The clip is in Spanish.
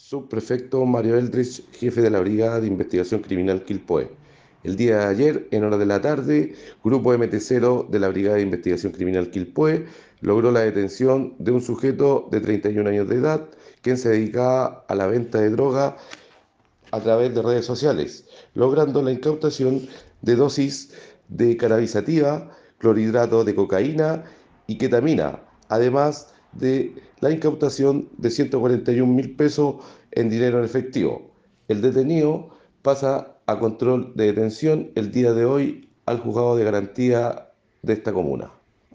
Subprefecto Mario Eldrich, jefe de la Brigada de Investigación Criminal Quilpoe. El día de ayer, en hora de la tarde, Grupo MT0 de la Brigada de Investigación Criminal Quilpoe logró la detención de un sujeto de 31 años de edad, quien se dedicaba a la venta de droga a través de redes sociales, logrando la incautación de dosis de cannabisativa, clorhidrato de cocaína y ketamina, además de la incautación de 141 mil pesos en dinero en efectivo. El detenido pasa a control de detención el día de hoy al juzgado de garantía de esta comuna.